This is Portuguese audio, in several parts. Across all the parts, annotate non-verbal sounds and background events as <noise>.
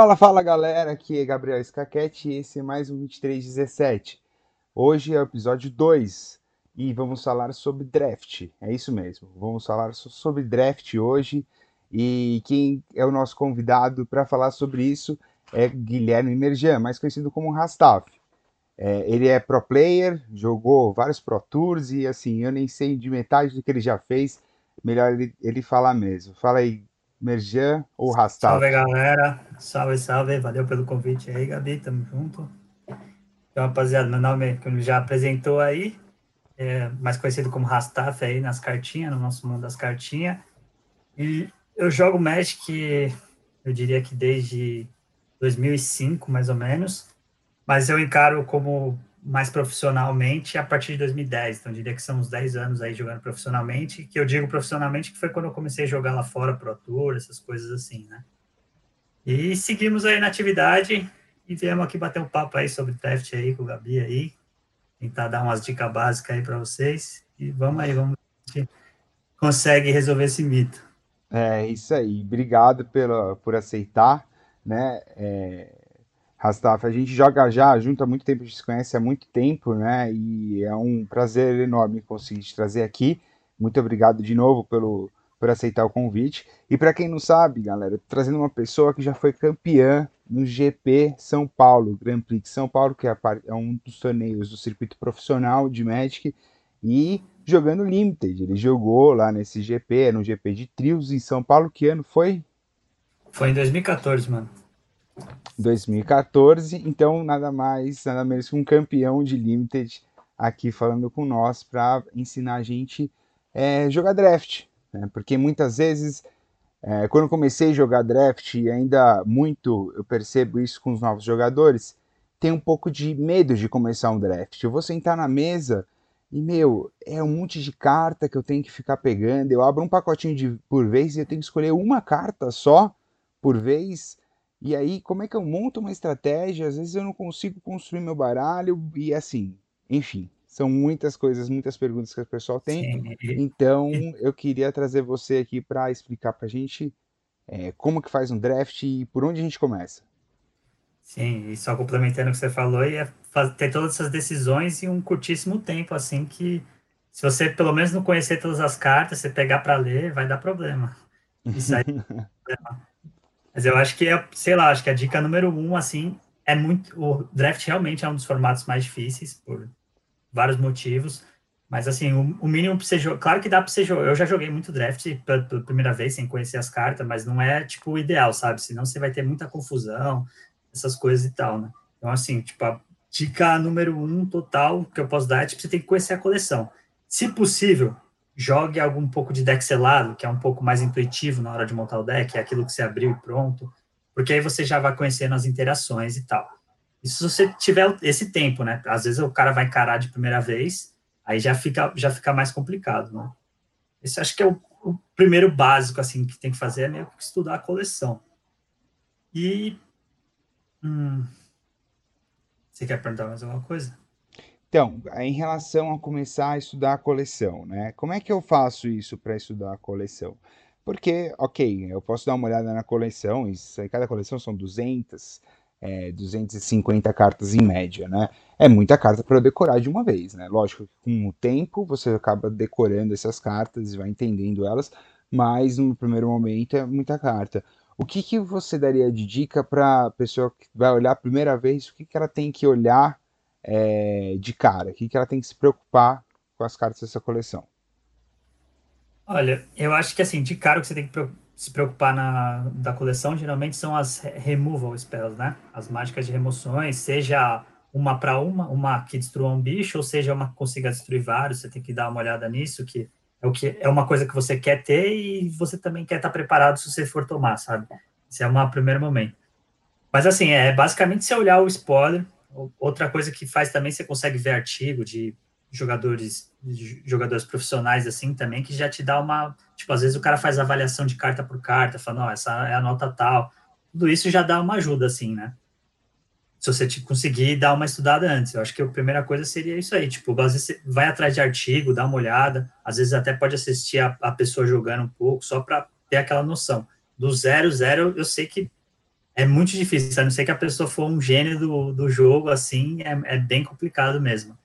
Fala, fala galera, aqui é Gabriel Scaquete e esse é mais um 2317. Hoje é o episódio 2 e vamos falar sobre draft, é isso mesmo, vamos falar sobre draft hoje e quem é o nosso convidado para falar sobre isso é Guilherme Merjan, mais conhecido como Rastaf. É, ele é pro player, jogou vários Pro Tours e assim, eu nem sei de metade do que ele já fez, melhor ele, ele falar mesmo. Fala aí, Merjan ou Rastaf? Salve galera, salve, salve, valeu pelo convite aí, Gabi, tamo junto. Então, rapaziada, meu nome, como já apresentou aí, é mais conhecido como Rastaf aí nas cartinhas, no nosso mundo das cartinhas. E eu jogo Magic, eu diria que desde 2005, mais ou menos, mas eu encaro como mais profissionalmente a partir de 2010, então diria que são uns 10 anos aí jogando profissionalmente, que eu digo profissionalmente que foi quando eu comecei a jogar lá fora, Pro Tour, essas coisas assim, né? E seguimos aí na atividade e viemos aqui bater um papo aí sobre draft aí com o Gabi aí, tentar dar umas dicas básicas aí para vocês e vamos aí, vamos ver se consegue resolver esse mito. É isso aí, obrigado pela, por aceitar, né? É, Rastaf, a gente joga já junto há muito tempo, a gente se conhece há muito tempo, né? E é um prazer enorme conseguir te trazer aqui. Muito obrigado de novo pelo, por aceitar o convite. E para quem não sabe, galera, trazendo uma pessoa que já foi campeã no GP São Paulo, Grand Prix São Paulo, que é, é um dos torneios do circuito profissional de Magic, e jogando Limited. Ele jogou lá nesse GP, no GP de trios em São Paulo. Que ano foi? Foi em 2014, mano. 2014, então nada mais, nada menos que um campeão de Limited aqui falando com nós para ensinar a gente é, jogar draft, né? porque muitas vezes é, quando comecei a jogar draft e ainda muito eu percebo isso com os novos jogadores, tem um pouco de medo de começar um draft. Eu vou sentar na mesa e meu, é um monte de carta que eu tenho que ficar pegando. Eu abro um pacotinho de por vez e eu tenho que escolher uma carta só por vez e aí, como é que eu monto uma estratégia? Às vezes eu não consigo construir meu baralho e assim, enfim, são muitas coisas, muitas perguntas que o pessoal tem. Sim. Então, eu queria trazer você aqui para explicar para a gente é, como que faz um draft e por onde a gente começa. Sim, e só complementando o que você falou, é ter todas essas decisões em um curtíssimo tempo, assim, que se você pelo menos não conhecer todas as cartas, você pegar para ler, vai dar problema. Isso aí é problema. Mas eu acho que é, sei lá, acho que a dica número um, assim, é muito. O draft realmente é um dos formatos mais difíceis, por vários motivos. Mas, assim, o, o mínimo para você jogar. Claro que dá para você jogar. Eu já joguei muito draft pela, pela, primeira vez, sem conhecer as cartas, mas não é, tipo, o ideal, sabe? Senão você vai ter muita confusão, essas coisas e tal, né? Então, assim, tipo, a dica número um total que eu posso dar é, tipo, você tem que conhecer a coleção. Se possível, jogue algum pouco de deck selado, que é um pouco mais intuitivo na hora de montar o deck, é aquilo que você abriu e pronto, porque aí você já vai conhecendo as interações e tal. E se você tiver esse tempo, né? Às vezes o cara vai encarar de primeira vez, aí já fica, já fica mais complicado, né? Esse acho que é o, o primeiro básico, assim, que tem que fazer, é meio que estudar a coleção. E... Hum, você quer perguntar mais alguma coisa? Então, em relação a começar a estudar a coleção, né? Como é que eu faço isso para estudar a coleção? Porque, ok, eu posso dar uma olhada na coleção, isso, cada coleção são 200, é, 250 cartas em média, né? É muita carta para decorar de uma vez, né? Lógico que com o tempo você acaba decorando essas cartas e vai entendendo elas, mas no primeiro momento é muita carta. O que, que você daria de dica para a pessoa que vai olhar a primeira vez? O que, que ela tem que olhar é, de cara? O que, que ela tem que se preocupar com as cartas dessa coleção? Olha, eu acho que assim, de cara o que você tem que se preocupar na da coleção geralmente são as removal spells, né? As mágicas de remoções, seja uma para uma, uma que destrua um bicho, ou seja, uma que consiga destruir vários, você tem que dar uma olhada nisso, que é o que é uma coisa que você quer ter e você também quer estar preparado se você for tomar, sabe? Esse é um primeiro momento. Mas assim, é basicamente você olhar o spoiler, Outra coisa que faz também, você consegue ver artigo de jogadores de jogadores profissionais assim também, que já te dá uma. Tipo, às vezes o cara faz avaliação de carta por carta, falando, ó, essa é a nota tal. Tudo isso já dá uma ajuda, assim, né? Se você te conseguir dar uma estudada antes. Eu acho que a primeira coisa seria isso aí. Tipo, às vezes você vai atrás de artigo, dá uma olhada, às vezes até pode assistir a, a pessoa jogando um pouco, só para ter aquela noção. Do zero, zero, eu sei que é muito difícil, a não ser que a pessoa for um gênio do, do jogo, assim, é, é bem complicado mesmo.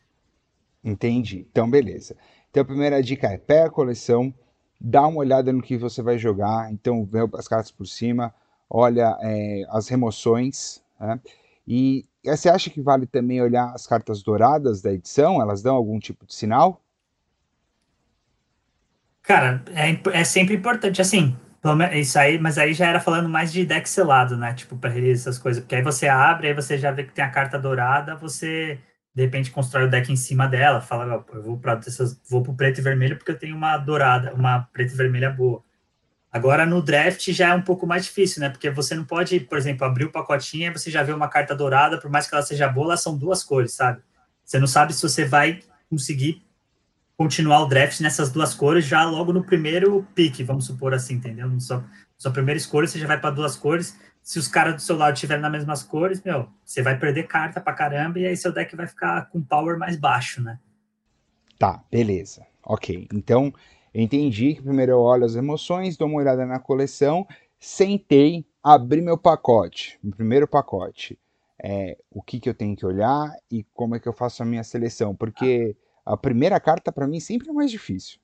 Entendi. Então, beleza. Então, a primeira dica é pega a coleção, dá uma olhada no que você vai jogar, então vê as cartas por cima, olha é, as remoções, né? E você acha que vale também olhar as cartas douradas da edição? Elas dão algum tipo de sinal? Cara, é, é sempre importante, assim, isso aí, mas aí já era falando mais de deck selado, né? Tipo, para essas coisas. Porque aí você abre, aí você já vê que tem a carta dourada, você de repente constrói o deck em cima dela, fala, eu vou para vou pro preto e vermelho porque eu tenho uma dourada, uma preta e vermelha boa. Agora no draft já é um pouco mais difícil, né? Porque você não pode, por exemplo, abrir o pacotinho e você já vê uma carta dourada, por mais que ela seja boa, elas são duas cores, sabe? Você não sabe se você vai conseguir continuar o draft nessas duas cores já logo no primeiro pick, vamos supor assim, entendeu? No sua, sua primeira escolha, você já vai para duas cores. Se os caras do seu lado estiverem nas mesmas cores, meu, você vai perder carta pra caramba e aí seu deck vai ficar com power mais baixo, né? Tá, beleza. Ok. Então, eu entendi que primeiro eu olho as emoções, dou uma olhada na coleção, sentei, abri meu pacote, meu primeiro pacote. É, o que, que eu tenho que olhar e como é que eu faço a minha seleção, porque a primeira carta para mim sempre é mais difícil.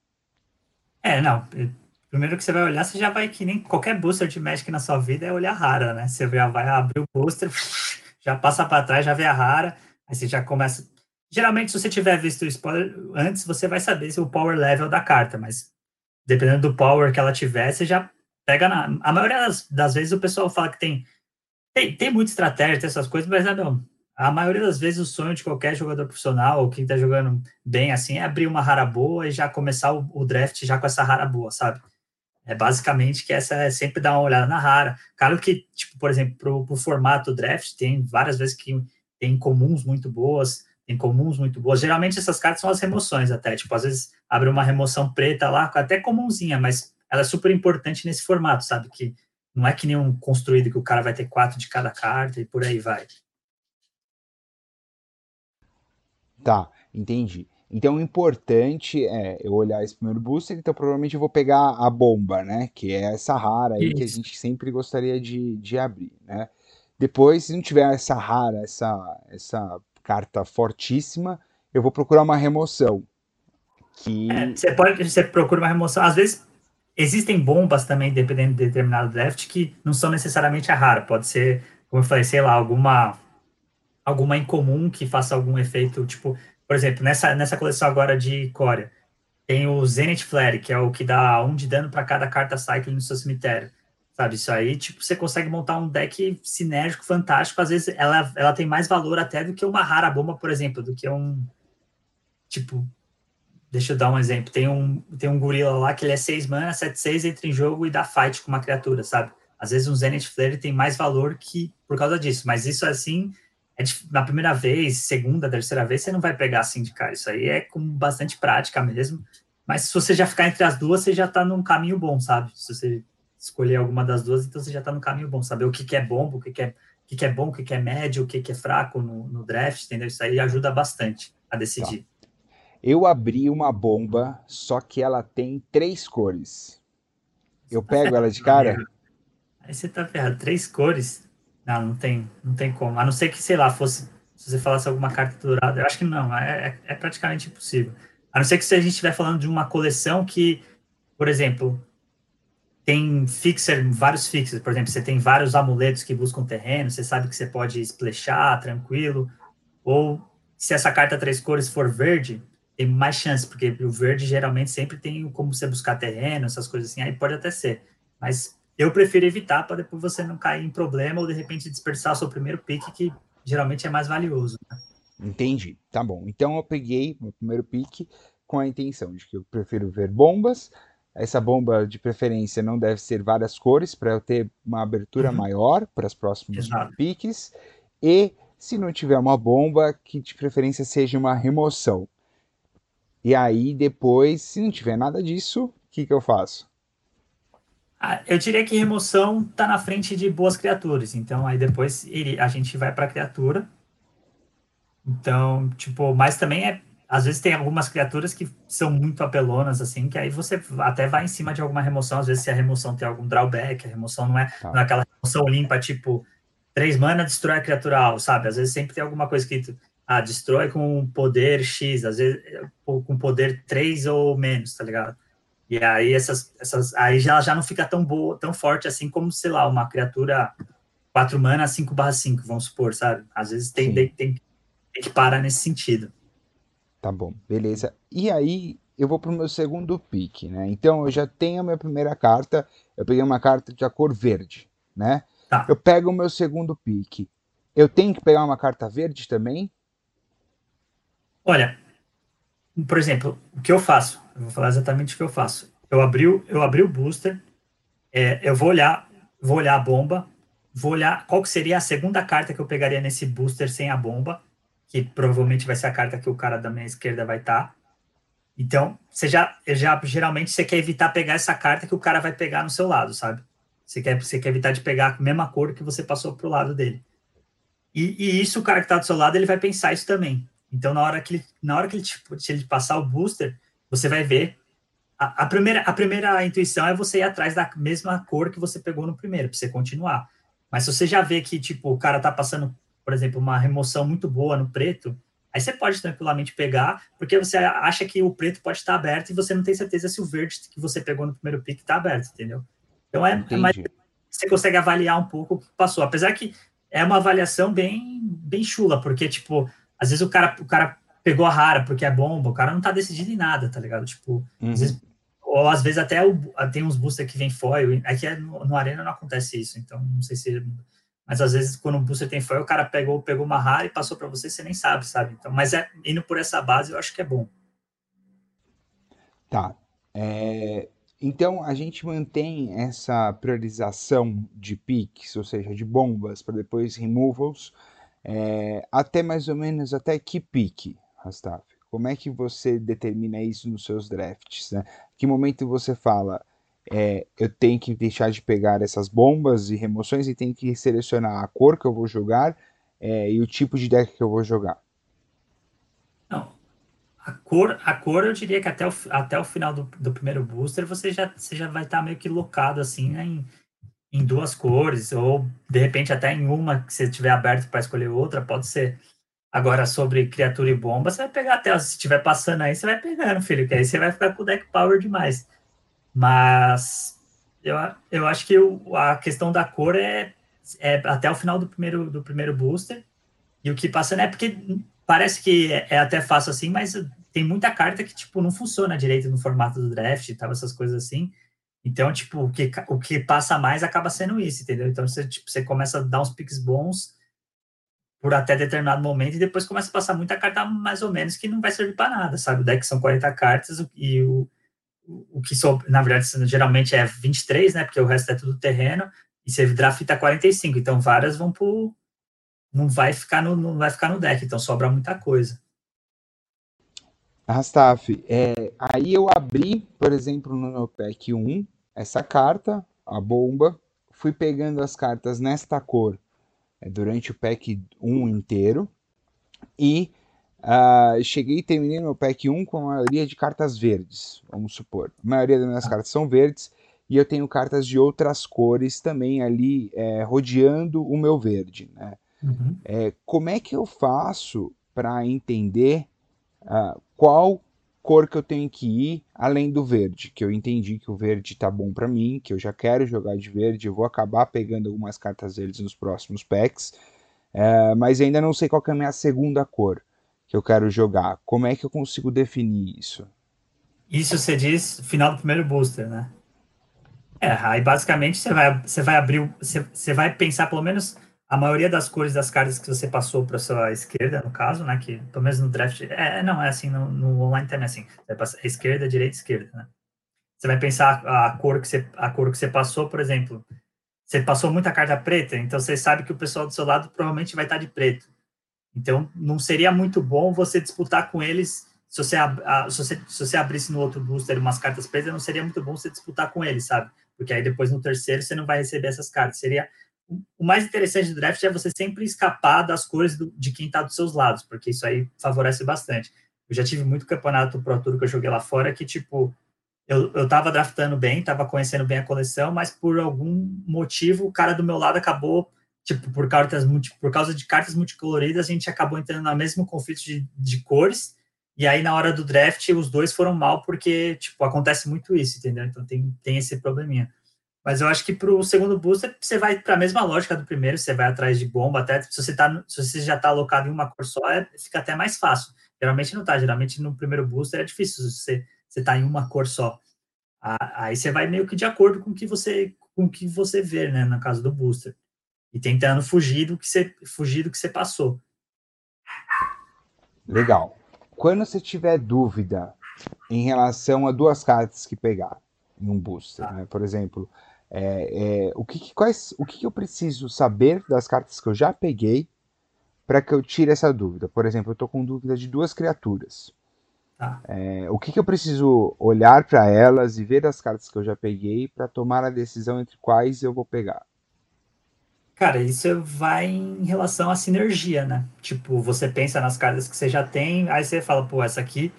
É, não. Primeiro que você vai olhar, você já vai que nem qualquer booster de Magic na sua vida é olhar rara, né? Você já vai abrir o booster, <laughs> já passa para trás, já vê a rara, aí você já começa. Geralmente, se você tiver visto o spoiler antes, você vai saber se o power level da carta, mas dependendo do power que ela tiver, você já pega na. A maioria das, das vezes o pessoal fala que tem, tem, tem muita estratégia, tem essas coisas, mas não, a maioria das vezes o sonho de qualquer jogador profissional, ou quem tá jogando bem assim, é abrir uma rara boa e já começar o, o draft já com essa rara boa, sabe? É basicamente que essa é sempre dar uma olhada na rara. Claro que, tipo, por exemplo, pro, pro formato draft, tem várias vezes que tem comuns muito boas, tem comuns muito boas. Geralmente essas cartas são as remoções até, tipo, às vezes abre uma remoção preta lá, até comunzinha, mas ela é super importante nesse formato, sabe? Que não é que nem um construído que o cara vai ter quatro de cada carta e por aí vai. Tá, entendi. Então o importante é eu olhar esse primeiro booster, então provavelmente eu vou pegar a bomba, né? Que é essa rara aí Isso. que a gente sempre gostaria de, de abrir, né? Depois, se não tiver essa rara, essa, essa carta fortíssima, eu vou procurar uma remoção. Que... É, você pode, você procura uma remoção. Às vezes existem bombas também, dependendo de determinado draft, que não são necessariamente a rara. Pode ser, como eu falei, sei lá, alguma alguma incomum que faça algum efeito, tipo, por exemplo, nessa, nessa coleção agora de Corea, tem o Zenith Flare, que é o que dá um de dano para cada carta Cycling no seu cemitério. Sabe, isso aí, tipo, você consegue montar um deck sinérgico fantástico. Às vezes ela, ela tem mais valor até do que uma rara bomba, por exemplo, do que um. Tipo, deixa eu dar um exemplo. Tem um, tem um gorila lá que ele é 6 mana, 7, 6, entra em jogo e dá fight com uma criatura, sabe? Às vezes um Zenith Flare tem mais valor que por causa disso, mas isso assim é na primeira vez, segunda, terceira vez, você não vai pegar assim de cara. Isso aí é com bastante prática mesmo. Mas se você já ficar entre as duas, você já está num caminho bom, sabe? Se você escolher alguma das duas, então você já está no caminho bom. Saber o que, que é bom, o que, que, é, o que, que é bom, o que, que é médio, o que, que é fraco no, no draft, entendeu? Isso aí ajuda bastante a decidir. Tá. Eu abri uma bomba, só que ela tem três cores. Eu pego ela de cara? Aí você tá ferrado. Três cores? Não, não tem, não tem como. A não ser que, sei lá, fosse. Se você falasse alguma carta dourada, eu acho que não, é, é, é praticamente impossível. A não ser que se a gente estiver falando de uma coleção que, por exemplo, tem fixer, vários fixers, por exemplo, você tem vários amuletos que buscam terreno, você sabe que você pode splashar tranquilo, ou se essa carta três cores for verde, tem mais chance, porque o verde geralmente sempre tem como você buscar terreno, essas coisas assim, aí pode até ser. Mas eu prefiro evitar para depois você não cair em problema ou de repente dispersar o seu primeiro pique, que geralmente é mais valioso. Né? Entendi. Tá bom. Então eu peguei meu primeiro pique com a intenção de que eu prefiro ver bombas. Essa bomba de preferência não deve ser várias cores para eu ter uma abertura uhum. maior para os próximos Exato. piques. E se não tiver uma bomba, que de preferência seja uma remoção. E aí depois, se não tiver nada disso, o que, que eu faço? Eu diria que remoção está na frente de boas criaturas. Então, aí depois ele, a gente vai para criatura. Então, tipo, mas também é. Às vezes tem algumas criaturas que são muito apelonas, assim, que aí você até vai em cima de alguma remoção. Às vezes, se a remoção tem algum drawback, a remoção não é, tá. não é aquela remoção limpa, tipo, três mana, destrói a criatura sabe? Às vezes sempre tem alguma coisa que ah, destrói com poder X, às vezes com poder 3 ou menos, tá ligado? E aí essas, essas aí já, já não fica tão boa, tão forte assim como, sei lá, uma criatura 4 mana 5 barra 5, vamos supor, sabe? Às vezes tem, tem, tem, tem que parar nesse sentido. Tá bom, beleza. E aí, eu vou pro meu segundo pique, né? Então eu já tenho a minha primeira carta, eu peguei uma carta de a cor verde, né? Tá. Eu pego o meu segundo pique. Eu tenho que pegar uma carta verde também? Olha, por exemplo, o que eu faço? Eu vou falar exatamente o que eu faço. Eu abri, eu abri o booster, é, eu vou olhar, vou olhar a bomba, vou olhar qual que seria a segunda carta que eu pegaria nesse booster sem a bomba, que provavelmente vai ser a carta que o cara da minha esquerda vai estar. Tá. Então, você já, já geralmente você quer evitar pegar essa carta que o cara vai pegar no seu lado, sabe? Você quer, você quer evitar de pegar a mesma cor que você passou pro lado dele. E, e isso, o cara que tá do seu lado, ele vai pensar isso também. Então, na hora que ele, na hora que ele, tipo, ele passar o booster, você vai ver. A, a, primeira, a primeira intuição é você ir atrás da mesma cor que você pegou no primeiro, para você continuar. Mas se você já vê que, tipo, o cara tá passando, por exemplo, uma remoção muito boa no preto, aí você pode tranquilamente pegar, porque você acha que o preto pode estar aberto e você não tem certeza se o verde que você pegou no primeiro pick está aberto, entendeu? Então é, é mais, você consegue avaliar um pouco o que passou. Apesar que é uma avaliação bem, bem chula, porque, tipo, às vezes o cara, o cara pegou a rara porque é bomba, o cara não tá decidido em nada, tá ligado? Tipo, uhum. às vezes, ou às vezes até o, tem uns boosters que vem foil, aqui é no, no, Arena não acontece isso, então não sei se. Mas às vezes quando o booster tem foil, o cara pegou, pegou uma rara e passou para você, você nem sabe, sabe? Então, mas é, indo por essa base, eu acho que é bom. Tá. É, então a gente mantém essa priorização de picks, ou seja, de bombas para depois removals, é, até mais ou menos até que pique, Rastaf? Como é que você determina isso nos seus drafts? Né? Que momento você fala, é, eu tenho que deixar de pegar essas bombas e remoções e tenho que selecionar a cor que eu vou jogar é, e o tipo de deck que eu vou jogar? Não, a cor, a cor eu diria que até o, até o final do, do primeiro booster você já, você já vai estar tá meio que locado assim né, em, em duas cores, ou de repente até em uma, que você tiver aberto para escolher outra, pode ser. Agora, sobre criatura e bomba, você vai pegar até, se estiver passando aí, você vai pegando, filho, que aí você vai ficar com o deck power demais. Mas eu, eu acho que o, a questão da cor é, é até o final do primeiro, do primeiro booster, e o que passa, né, porque parece que é, é até fácil assim, mas tem muita carta que, tipo, não funciona direito no formato do draft e tal, essas coisas assim. Então, tipo, o que, o que passa mais acaba sendo isso, entendeu? Então, você, tipo, você começa a dar uns picks bons por até determinado momento e depois começa a passar muita carta mais ou menos que não vai servir para nada, sabe? O deck são 40 cartas e o, o que, sou, na verdade, geralmente é 23, né? Porque o resto é tudo terreno e você drafta 45, então várias vão pro... não vai ficar no, não vai ficar no deck, então sobra muita coisa. Rastaf, é, aí eu abri, por exemplo, no meu pack 1, essa carta, a bomba, fui pegando as cartas nesta cor durante o pack 1 inteiro e uh, cheguei e terminei meu pack 1 com a maioria de cartas verdes, vamos supor. A maioria das minhas ah. cartas são verdes e eu tenho cartas de outras cores também ali é, rodeando o meu verde. Né? Uhum. É, como é que eu faço para entender uh, qual cor que eu tenho que ir além do verde, que eu entendi que o verde tá bom para mim, que eu já quero jogar de verde, eu vou acabar pegando algumas cartas deles nos próximos packs, uh, mas ainda não sei qual é a minha segunda cor que eu quero jogar. Como é que eu consigo definir isso? Isso você diz final do primeiro booster, né? É, aí basicamente você vai, você vai abrir, você, você vai pensar pelo menos a maioria das cores das cartas que você passou para sua esquerda, no caso, né? Que pelo menos no draft. É, é, não, é assim, no, no online também é assim. Você passa esquerda, direita, esquerda, né? Você vai pensar a cor que você, a cor que você passou, por exemplo. Você passou muita carta preta, então você sabe que o pessoal do seu lado provavelmente vai estar de preto. Então, não seria muito bom você disputar com eles. Se você, a, se você, se você abrisse no outro booster umas cartas pretas, não seria muito bom você disputar com eles, sabe? Porque aí depois no terceiro você não vai receber essas cartas. Seria o mais interessante do draft é você sempre escapar das cores do, de quem está dos seus lados, porque isso aí favorece bastante. Eu já tive muito campeonato Pro Tour que eu joguei lá fora que, tipo, eu, eu tava draftando bem, tava conhecendo bem a coleção, mas por algum motivo o cara do meu lado acabou tipo, por, cartas por causa de cartas multicoloridas, a gente acabou entrando no mesmo conflito de, de cores, e aí na hora do draft os dois foram mal porque, tipo, acontece muito isso, entendeu? Então tem, tem esse probleminha. Mas eu acho que para o segundo booster você vai para a mesma lógica do primeiro, você vai atrás de bomba, até se você, tá, se você já está alocado em uma cor só, é, fica até mais fácil. Geralmente não tá, geralmente no primeiro booster é difícil você você tá em uma cor só. Aí você vai meio que de acordo com o que você com que você vê, né, no caso do booster. E tentando fugir do que você fugir do que você passou. Legal. Quando você tiver dúvida em relação a duas cartas que pegar em um booster, ah. né? por exemplo, é, é, o, que, quais, o que eu preciso saber das cartas que eu já peguei para que eu tire essa dúvida? Por exemplo, eu estou com dúvida de duas criaturas. Tá. É, o que, que, eu preciso olhar para elas e ver as cartas que eu já peguei para tomar a decisão entre quais eu vou pegar? Cara, isso vai em relação à sinergia, né? Tipo, você pensa nas cartas que você já tem, aí você fala, pô, essa aqui,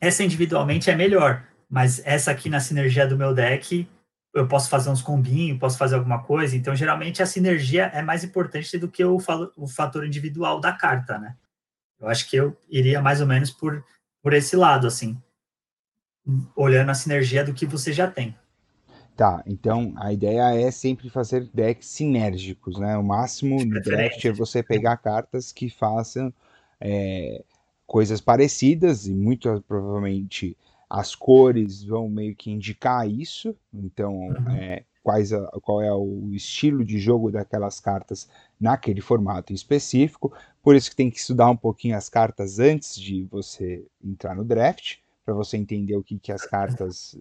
essa individualmente é melhor, mas essa aqui na sinergia do meu deck eu posso fazer uns combinhos, posso fazer alguma coisa. Então, geralmente, a sinergia é mais importante do que o, o fator individual da carta, né? Eu acho que eu iria mais ou menos por, por esse lado, assim, olhando a sinergia do que você já tem. Tá, então a ideia é sempre fazer decks sinérgicos, né? O máximo no draft é você pegar cartas que façam é, coisas parecidas e muito provavelmente as cores vão meio que indicar isso, então uhum. é, quais a, qual é o estilo de jogo daquelas cartas naquele formato específico, por isso que tem que estudar um pouquinho as cartas antes de você entrar no draft, para você entender o que, que as cartas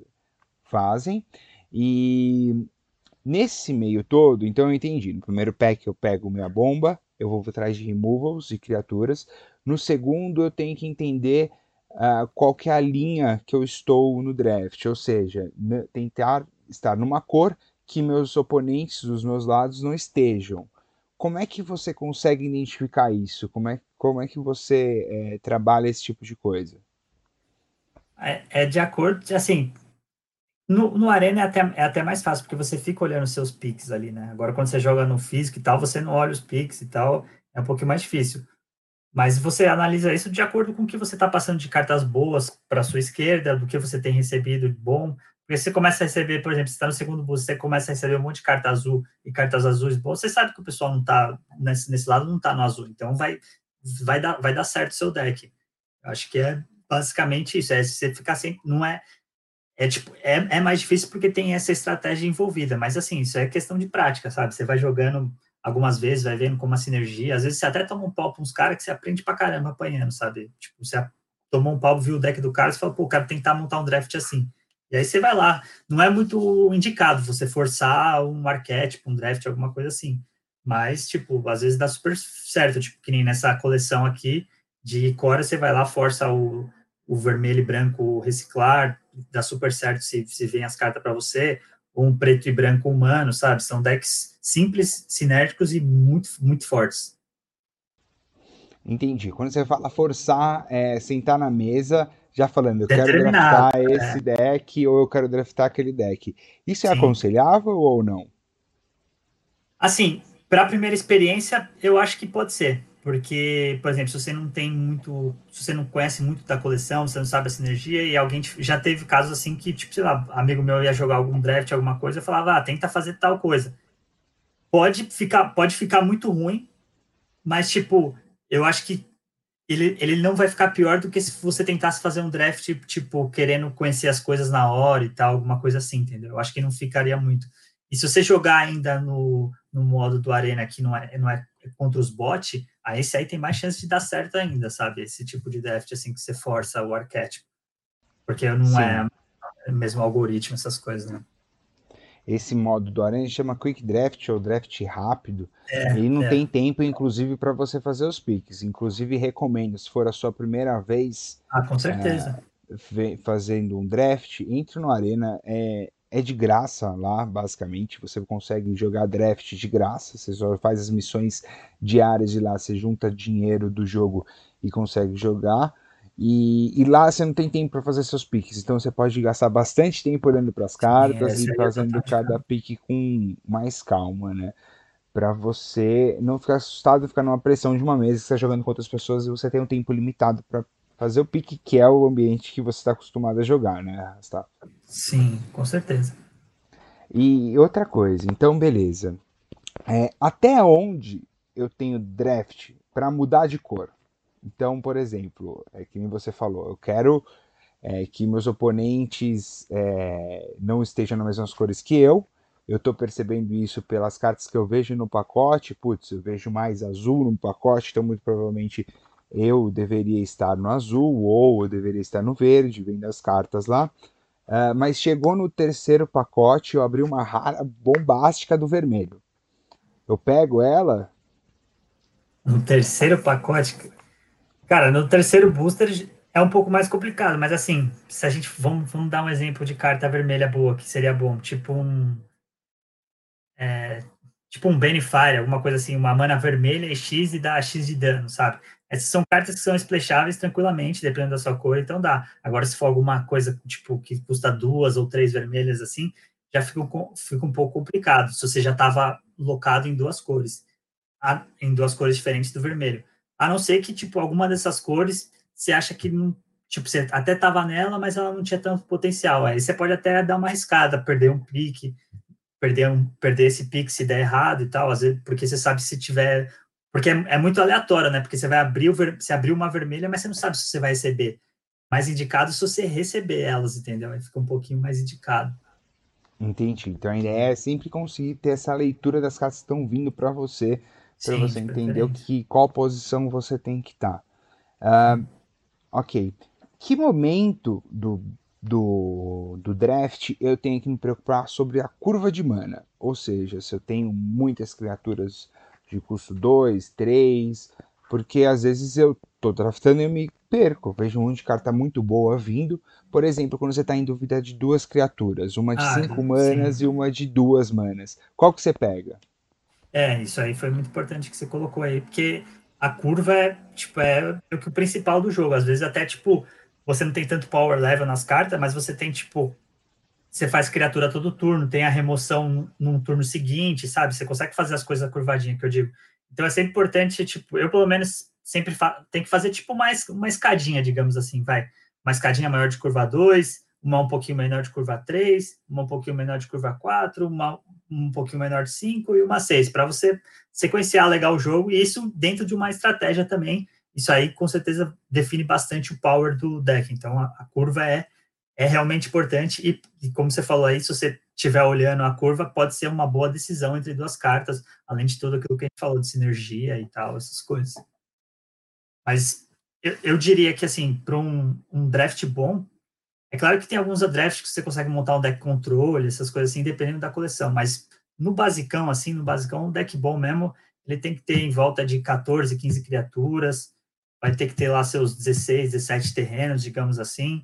fazem, e nesse meio todo, então eu entendi, no primeiro pack eu pego minha bomba, eu vou atrás de removals e criaturas, no segundo eu tenho que entender uh, qual que é a linha que eu estou no draft, ou seja, tentar estar numa cor que meus oponentes dos meus lados não estejam. Como é que você consegue identificar isso? Como é, como é que você é, trabalha esse tipo de coisa? É, é de acordo, assim, no, no Arena é até, é até mais fácil, porque você fica olhando seus picks ali, né? Agora, quando você joga no físico e tal, você não olha os picks e tal, é um pouquinho mais difícil. Mas você analisa isso de acordo com o que você está passando de cartas boas para sua esquerda, do que você tem recebido de bom. Porque você começa a receber, por exemplo, você está no segundo boost, você começa a receber um monte de carta azul e cartas azuis boas, você sabe que o pessoal não está nesse, nesse lado, não está no azul. Então vai, vai, dar, vai dar certo o seu deck. Eu acho que é basicamente isso. É você ficar sempre. Não é. É, tipo, é, é mais difícil porque tem essa estratégia envolvida, mas assim, isso é questão de prática, sabe? Você vai jogando algumas vezes, vai vendo como a sinergia. Às vezes você até toma um pau para uns caras que você aprende pra caramba apanhando, sabe? Tipo, você tomou um pau, viu o deck do cara e fala, pô, quero tentar montar um draft assim. E aí você vai lá. Não é muito indicado você forçar um arquétipo, um draft, alguma coisa assim. Mas, tipo, às vezes dá super certo. Tipo, que nem nessa coleção aqui de Cora, você vai lá, força o, o vermelho e branco reciclar, dá super certo se, se vem as cartas para você ou um preto e branco humano, sabe? São decks simples, sinérgicos e muito, muito fortes. Entendi. Quando você fala forçar, é, sentar na mesa, já falando, eu quero draftar é. esse deck ou eu quero draftar aquele deck. Isso é Sim. aconselhável ou não? Assim, para a primeira experiência, eu acho que pode ser. Porque, por exemplo, se você não tem muito. Se você não conhece muito da coleção, você não sabe a sinergia, e alguém já teve casos assim que, tipo, sei lá, amigo meu ia jogar algum draft, alguma coisa, eu falava, ah, tenta fazer tal coisa. Pode ficar, pode ficar muito ruim, mas, tipo, eu acho que ele, ele não vai ficar pior do que se você tentasse fazer um draft, tipo, querendo conhecer as coisas na hora e tal, alguma coisa assim, entendeu? Eu acho que não ficaria muito. E se você jogar ainda no, no modo do Arena, que não é, não é contra os bots, aí esse aí tem mais chance de dar certo ainda, sabe? Esse tipo de draft, assim, que você força o arquétipo. Porque não Sim. é mesmo algoritmo, essas coisas, né? Esse modo do Arena chama Quick Draft ou Draft Rápido. É, Ele não é. tem tempo, inclusive, para você fazer os piques. Inclusive, recomendo, se for a sua primeira vez. Ah, com certeza. É, fazendo um draft, entre no Arena. É, é de graça lá, basicamente. Você consegue jogar draft de graça. Você só faz as missões diárias de lá, você junta dinheiro do jogo e consegue jogar. E, e lá você não tem tempo para fazer seus piques, então você pode gastar bastante tempo olhando para as cartas Sim, e fazendo cada pique com mais calma, né? para você não ficar assustado, ficar numa pressão de uma mesa que você está jogando com outras pessoas e você tem um tempo limitado para fazer o pique, que é o ambiente que você está acostumado a jogar, né, Rasta? Sim, com certeza. E outra coisa, então beleza. É, até onde eu tenho draft para mudar de cor? Então, por exemplo, é que você falou, eu quero é, que meus oponentes é, não estejam nas mesmas cores que eu. Eu estou percebendo isso pelas cartas que eu vejo no pacote. Putz, eu vejo mais azul no pacote, então muito provavelmente eu deveria estar no azul ou eu deveria estar no verde, vendo as cartas lá. Uh, mas chegou no terceiro pacote, eu abri uma rara bombástica do vermelho. Eu pego ela. No terceiro pacote? Cara, no terceiro booster é um pouco mais complicado, mas assim, se a gente. Vamos, vamos dar um exemplo de carta vermelha boa, que seria bom. Tipo um. É, tipo um Benefire, alguma coisa assim, uma mana vermelha e X e dá X de dano, sabe? Essas são cartas que são splasháveis tranquilamente, dependendo da sua cor, então dá. Agora, se for alguma coisa tipo que custa duas ou três vermelhas assim, já fica, fica um pouco complicado, se você já estava locado em duas cores, em duas cores diferentes do vermelho. A não ser que, tipo, alguma dessas cores você acha que não. Tipo, você até estava nela, mas ela não tinha tanto potencial. Aí você pode até dar uma arriscada, perder um pique, perder, um, perder esse pique se der errado e tal, às vezes, porque você sabe se tiver porque é, é, muito aleatório, né? Porque você vai abrir, o ver, você abrir uma vermelha, mas você não sabe se você vai receber. Mais indicado se você receber elas, entendeu? Aí fica um pouquinho mais indicado. Entendi. Então a ideia é sempre conseguir ter essa leitura das cartas que estão vindo para você, para você entender o que, qual posição você tem que estar. Tá. Uh, ok. Que momento do, do, do draft eu tenho que me preocupar sobre a curva de mana? Ou seja, se eu tenho muitas criaturas de custo 2, 3, porque às vezes eu tô draftando e eu me perco. Vejo um monte de carta muito boa vindo. Por exemplo, quando você está em dúvida de duas criaturas, uma de 5 ah, manas sim. e uma de duas manas. Qual que você pega? É, isso aí foi muito importante que você colocou aí, porque a curva é, tipo, é o que o principal do jogo. Às vezes até, tipo, você não tem tanto power level nas cartas, mas você tem, tipo, você faz criatura todo turno, tem a remoção num turno seguinte, sabe? Você consegue fazer as coisas curvadinhas que eu digo. Então é sempre importante, tipo, eu pelo menos sempre tem que fazer tipo mais uma escadinha, digamos assim, vai. Uma escadinha maior de curva 2, uma um pouquinho menor de curva 3, uma um pouquinho menor de curva 4, uma um pouquinho menor de 5 e uma 6, para você sequenciar legal o jogo, e isso dentro de uma estratégia também. Isso aí com certeza define bastante o power do deck. Então a, a curva é é realmente importante e, e, como você falou aí, se você estiver olhando a curva, pode ser uma boa decisão entre duas cartas, além de tudo aquilo que a gente falou de sinergia e tal, essas coisas. Mas eu, eu diria que, assim, para um, um, draft bom, é claro que tem alguns drafts que você consegue montar um deck controle, essas coisas assim, dependendo da coleção, mas no basicão, assim, no basicão, um deck bom mesmo, ele tem que ter em volta de 14, 15 criaturas, vai ter que ter lá seus 16, 17 terrenos, digamos assim,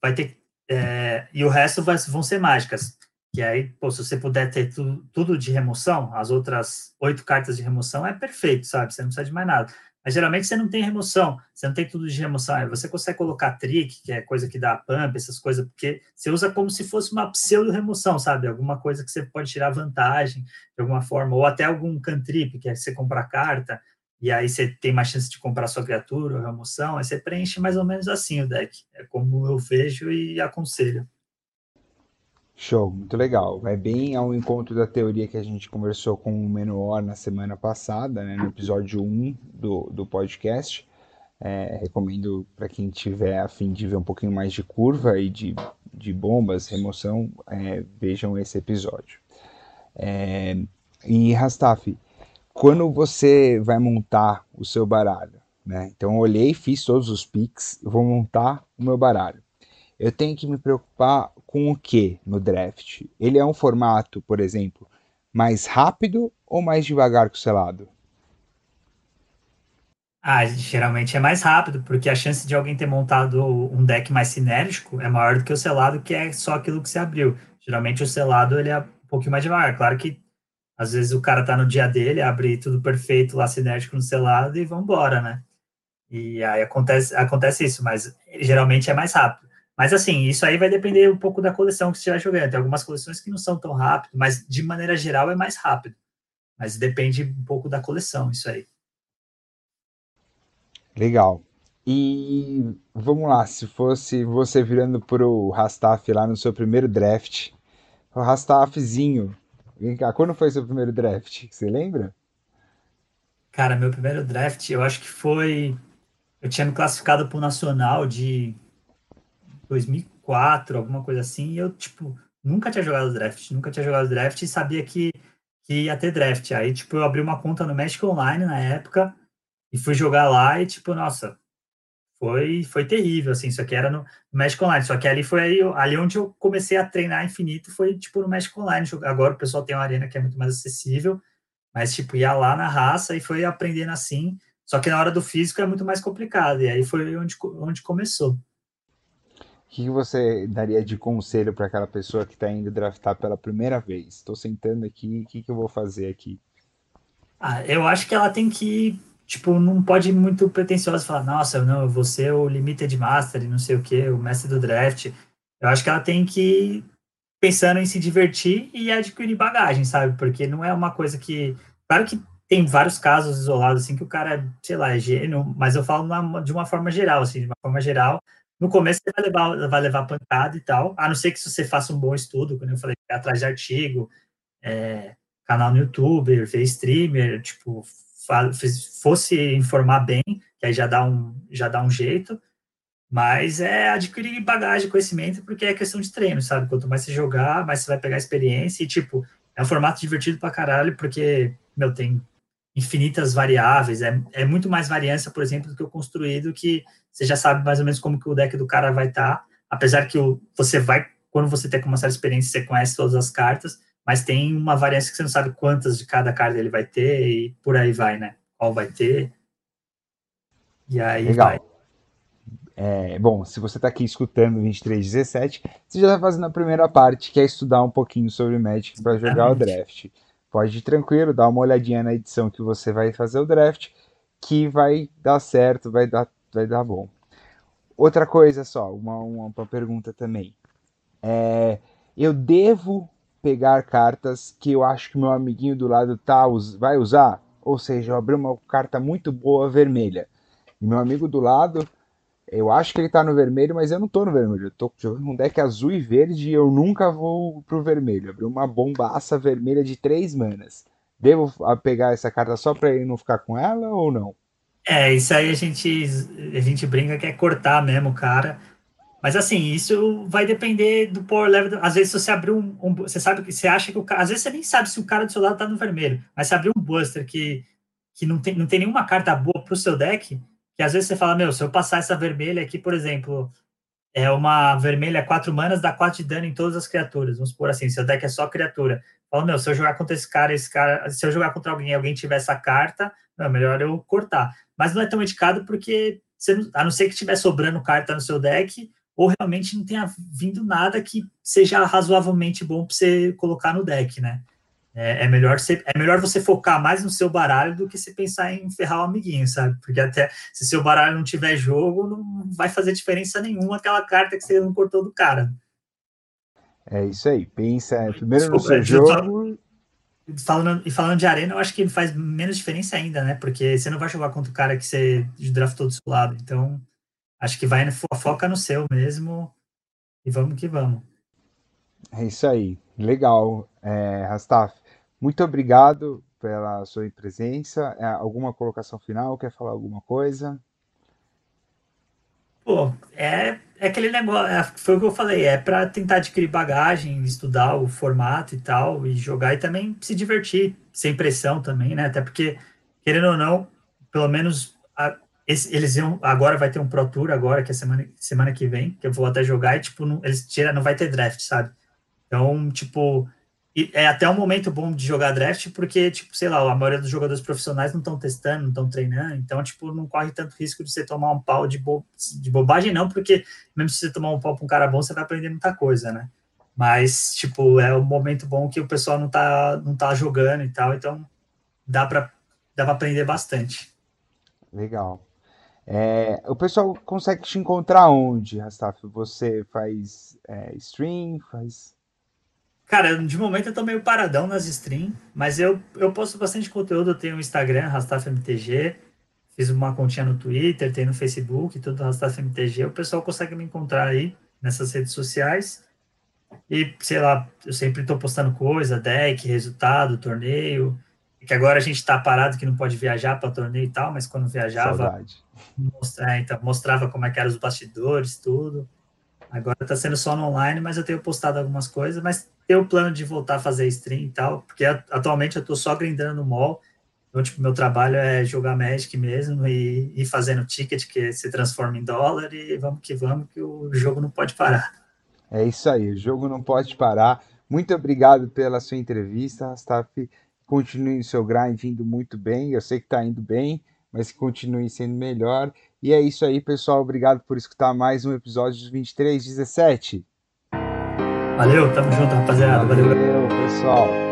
vai ter. É, e o resto vai, vão ser mágicas. Que aí, pô, se você puder ter tu, tudo de remoção, as outras oito cartas de remoção, é perfeito, sabe? Você não precisa de mais nada. Mas geralmente você não tem remoção, você não tem tudo de remoção. Você consegue colocar trick, que é coisa que dá pump, essas coisas, porque você usa como se fosse uma pseudo-remoção, sabe? Alguma coisa que você pode tirar vantagem de alguma forma, ou até algum cantrip, que é você comprar carta, e aí você tem mais chance de comprar sua criatura, remoção, aí você preenche mais ou menos assim o deck. É como eu vejo e aconselho. Show, muito legal. Vai bem ao encontro da teoria que a gente conversou com o Menor na semana passada, né, no episódio 1 do, do podcast. É, recomendo para quem tiver a fim de ver um pouquinho mais de curva e de, de bombas, remoção, é, vejam esse episódio. É, e Rastaf, quando você vai montar o seu baralho, né? Então eu olhei, fiz todos os picks, vou montar o meu baralho. Eu tenho que me preocupar com o que no draft? Ele é um formato, por exemplo, mais rápido ou mais devagar que o selado? Ah, geralmente é mais rápido, porque a chance de alguém ter montado um deck mais sinérgico é maior do que o selado, que é só aquilo que você abriu. Geralmente o selado ele é um pouquinho mais devagar. Claro que às vezes o cara tá no dia dele, abre tudo perfeito lá, cinético no selado e vambora, né? E aí acontece, acontece isso, mas geralmente é mais rápido. Mas assim, isso aí vai depender um pouco da coleção que você estiver jogando. Tem algumas coleções que não são tão rápido, mas de maneira geral é mais rápido. Mas depende um pouco da coleção, isso aí. Legal. E vamos lá, se fosse você virando pro Rastaf lá no seu primeiro draft, o Rastafzinho, vem cá, quando foi seu primeiro draft? Você lembra? Cara, meu primeiro draft, eu acho que foi. Eu tinha me classificado para o Nacional de 2004, alguma coisa assim, e eu, tipo, nunca tinha jogado draft, nunca tinha jogado draft e sabia que, que ia ter draft. Aí, tipo, eu abri uma conta no Magic Online na época e fui jogar lá e, tipo, nossa, foi, foi terrível, assim, isso aqui era no, Magic Online, só que ali foi aí, ali onde eu comecei a treinar infinito, foi, tipo, no Magic Online, agora o pessoal tem uma arena que é muito mais acessível, mas, tipo, ia lá na raça e foi aprendendo assim, só que na hora do físico é muito mais complicado, e aí foi onde, onde começou. O que você daria de conselho para aquela pessoa que está indo draftar pela primeira vez? Estou sentando aqui, o que, que eu vou fazer aqui? Ah, eu acho que ela tem que, tipo, não pode ir muito pretensiosa falar, nossa, não, eu vou ser o Limited Master não sei o que, o mestre do draft. Eu acho que ela tem que pensando em se divertir e adquirir bagagem, sabe? Porque não é uma coisa que. Claro que tem vários casos isolados, assim, que o cara, sei lá, é gênio, mas eu falo de uma forma geral, assim, de uma forma geral, no começo você vai levar, vai levar pancada e tal, a não ser que você faça um bom estudo, como eu falei, atrás de artigo, é, canal no YouTube, ver streamer, tipo, fosse informar bem, que aí já dá um, já dá um jeito, mas é adquirir bagagem, conhecimento, porque é questão de treino, sabe? Quanto mais você jogar, mais você vai pegar experiência e, tipo, é um formato divertido pra caralho, porque, meu, tem infinitas variáveis, é, é muito mais variância, por exemplo, do que o construído, que você já sabe mais ou menos como que o deck do cara vai estar, tá, apesar que o, você vai, quando você tem uma certa experiência, você conhece todas as cartas, mas tem uma variância que você não sabe quantas de cada carta ele vai ter e por aí vai, né? Qual vai ter. E aí Legal. vai. É, bom, se você está aqui escutando 2317, você já está fazendo a primeira parte, que é estudar um pouquinho sobre Magic para jogar o draft. Pode ir tranquilo, dar uma olhadinha na edição que você vai fazer o draft, que vai dar certo, vai dar vai dar bom. Outra coisa só, uma, uma, uma pergunta também. É, eu devo pegar cartas que eu acho que meu amiguinho do lado tá, vai usar? Ou seja, eu abri uma carta muito boa vermelha. E meu amigo do lado, eu acho que ele tá no vermelho, mas eu não tô no vermelho. Eu tô jogando um deck azul e verde e eu nunca vou pro vermelho. Abri uma bombaça vermelha de três manas. Devo pegar essa carta só pra ele não ficar com ela ou não? É, isso aí a gente, a gente brinca que é cortar mesmo, cara. Mas assim, isso vai depender do power level. Às vezes você abrir um, um, Você sabe que você acha que o cara. Às vezes você nem sabe se o cara do seu lado tá no vermelho. Mas se abrir um Buster que, que não, tem, não tem nenhuma carta boa pro seu deck, que às vezes você fala, meu, se eu passar essa vermelha aqui, por exemplo, é uma vermelha 4 manas, dá 4 de dano em todas as criaturas. Vamos supor assim, seu deck é só criatura. Fala, meu, se eu jogar contra esse cara, esse cara, se eu jogar contra alguém e alguém tiver essa carta, não, é melhor eu cortar mas não é tão indicado porque, você, a não ser que estiver sobrando carta no seu deck, ou realmente não tenha vindo nada que seja razoavelmente bom para você colocar no deck, né? É, é, melhor você, é melhor você focar mais no seu baralho do que você pensar em ferrar o amiguinho, sabe? Porque até se seu baralho não tiver jogo, não vai fazer diferença nenhuma aquela carta que você não cortou do cara. É isso aí. Pensa primeiro Desculpa, no seu jogo falando, e falando de arena, eu acho que faz menos diferença ainda, né? Porque você não vai jogar contra o cara que você draftou do seu lado. Então, acho que vai foca no seu mesmo e vamos que vamos. É isso aí. Legal, é, Rastaf. Muito obrigado pela sua presença. É, alguma colocação final? Quer falar alguma coisa? Pô, é, é aquele negócio, é, foi o que eu falei, é para tentar adquirir bagagem, estudar o formato e tal, e jogar e também se divertir, sem pressão também, né? Até porque, querendo ou não, pelo menos a, esse, eles iam, agora vai ter um Pro Tour agora, que é semana, semana que vem, que eu vou até jogar, e tipo, não, eles tiram, não vai ter draft, sabe? Então, tipo, e é até um momento bom de jogar draft, porque, tipo, sei lá, a maioria dos jogadores profissionais não estão testando, não estão treinando, então, tipo, não corre tanto risco de você tomar um pau de, bo de bobagem, não, porque mesmo se você tomar um pau para um cara bom, você vai aprender muita coisa, né? Mas, tipo, é um momento bom que o pessoal não tá, não tá jogando e tal, então dá para dá pra aprender bastante. Legal. É, o pessoal consegue te encontrar onde, Rastaf? Você faz é, stream, faz Cara, de momento eu tô meio paradão nas stream, mas eu, eu posto bastante conteúdo. Eu tenho um Instagram, RastafMTG, fiz uma continha no Twitter, tem no Facebook, tudo RastafMTG. O pessoal consegue me encontrar aí nessas redes sociais. E, sei lá, eu sempre tô postando coisa, deck, resultado, torneio. Que agora a gente tá parado que não pode viajar para torneio e tal, mas quando viajava, mostra, é, então, mostrava como é que eram os bastidores, tudo. Agora tá sendo só no online, mas eu tenho postado algumas coisas, mas tenho o plano de voltar a fazer stream e tal, porque atualmente eu tô só grindando no mall, então, tipo, meu trabalho é jogar Magic mesmo e ir fazendo ticket que se transforma em dólar e vamos que vamos, que o jogo não pode parar. É isso aí, o jogo não pode parar. Muito obrigado pela sua entrevista, Rastaf. Continue o seu grind indo muito bem. Eu sei que está indo bem, mas continue sendo melhor. E é isso aí, pessoal. Obrigado por escutar mais um episódio dos 2317. Valeu, tamo junto, rapaziada. Valeu, Valeu. pessoal.